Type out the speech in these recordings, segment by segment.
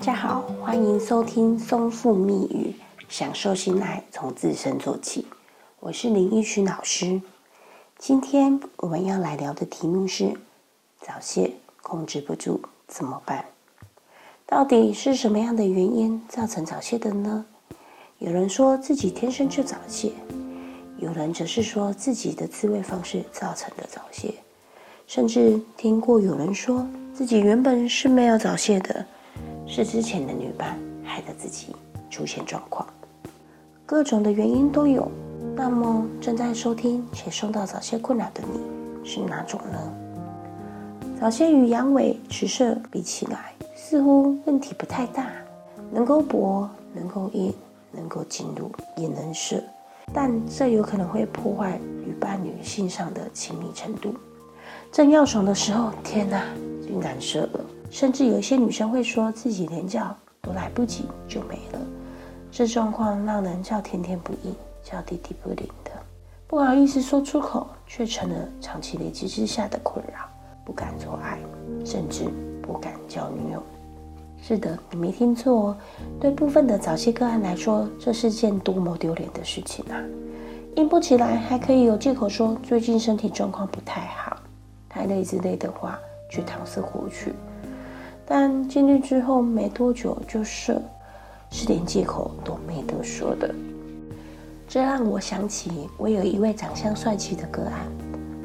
大家好，欢迎收听松腹蜜语，享受心爱从自身做起。我是林奕群老师。今天我们要来聊的题目是：早泄控制不住怎么办？到底是什么样的原因造成早泄的呢？有人说自己天生就早泄，有人则是说自己的自慰方式造成的早泄，甚至听过有人说自己原本是没有早泄的。是之前的女伴害得自己出现状况，各种的原因都有。那么正在收听且受到早泄困扰的你是哪种呢？早泄与阳痿迟射比起来，似乎问题不太大，能够搏，能够硬，能够进入，也能射，但这有可能会破坏与伴侣性上的亲密程度。正要爽的时候，天哪，竟然射了！甚至有一些女生会说自己连叫都来不及就没了，这状况让人叫天天不应，叫地地不灵的，不好意思说出口，却成了长期累积之下的困扰，不敢做爱，甚至不敢交女友。是的，你没听错哦，对部分的早期个案来说，这是件多么丢脸的事情啊！硬不起来，还可以有借口说最近身体状况不太好，太累之类的话去搪塞过去。但进去之后没多久就射，是连借口都没得说的。这让我想起我有一位长相帅气的个案，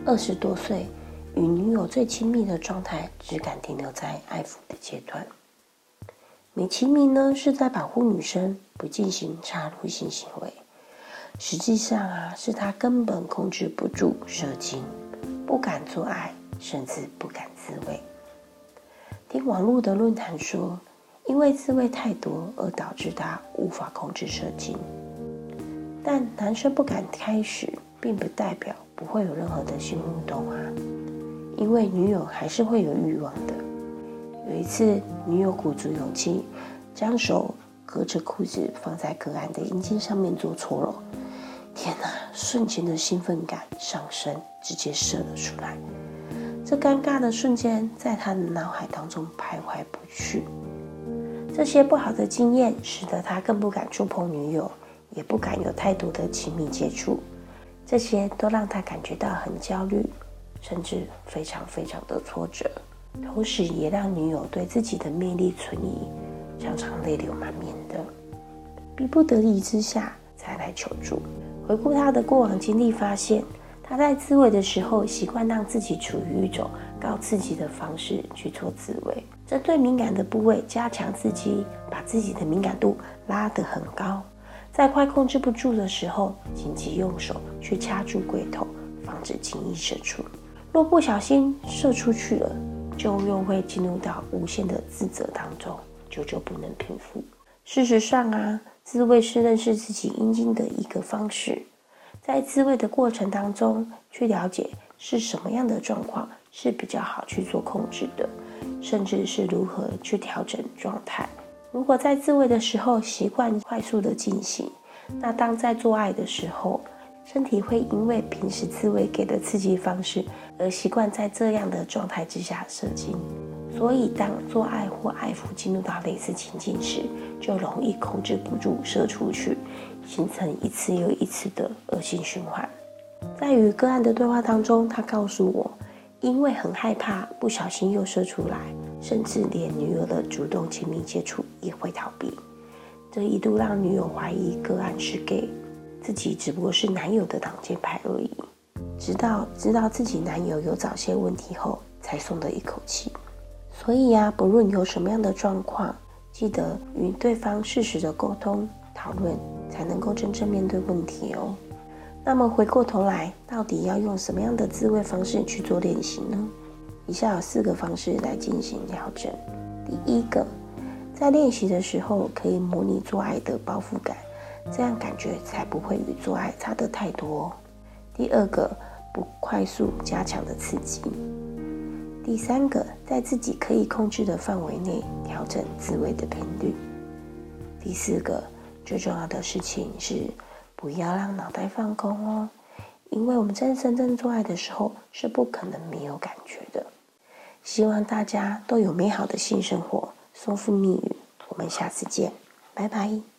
二十多岁，与女友最亲密的状态只敢停留在爱抚的阶段。美其名呢是在保护女生不进行插入性行为，实际上啊是他根本控制不住射精，不敢做爱，甚至不敢自慰。听网络的论坛说，因为自慰太多而导致他无法控制射精。但男生不敢开始，并不代表不会有任何的性互动啊，因为女友还是会有欲望的。有一次，女友鼓足勇气，将手隔着裤子放在隔岸的阴茎上面做搓揉，天哪！瞬间的兴奋感上升，直接射了出来。这尴尬的瞬间在他的脑海当中徘徊不去。这些不好的经验使得他更不敢触碰女友，也不敢有太多的亲密接触。这些都让他感觉到很焦虑，甚至非常非常的挫折。同时，也让女友对自己的魅力存疑，常常泪流满面的。逼不得已之下才来求助。回顾他的过往经历，发现。他在自慰的时候，习惯让自己处于一种高刺激的方式去做自慰，针对敏感的部位加强刺激，把自己的敏感度拉得很高，在快控制不住的时候，紧急用手去掐住龟头，防止轻易射出。若不小心射出去了，就又会进入到无限的自责当中，久久不能平复。事实上啊，自慰是认识自己阴茎的一个方式。在自慰的过程当中，去了解是什么样的状况是比较好去做控制的，甚至是如何去调整状态。如果在自慰的时候习惯快速的进行，那当在做爱的时候，身体会因为平时自慰给的刺激方式而习惯在这样的状态之下射精。所以，当做爱或爱抚进入到类似情境时，就容易控制不住射出去，形成一次又一次的恶性循环。在与个案的对话当中，他告诉我，因为很害怕不小心又射出来，甚至连女友的主动亲密接触也会逃避。这一度让女友怀疑个案是 gay，自己只不过是男友的挡箭牌而已。直到知道自己男友有早泄问题后，才松了一口气。所以呀，不论有什么样的状况，记得与对方适时的沟通讨论，才能够真正面对问题哦。那么回过头来，到底要用什么样的自慰方式去做练习呢？以下有四个方式来进行调整。第一个，在练习的时候可以模拟做爱的包覆感，这样感觉才不会与做爱差得太多。第二个，不快速加强的刺激。第三个，在自己可以控制的范围内调整自慰的频率。第四个，最重要的事情是不要让脑袋放空哦，因为我们在真正做爱的时候是不可能没有感觉的。希望大家都有美好的性生活。松腹蜜语，我们下次见，拜拜。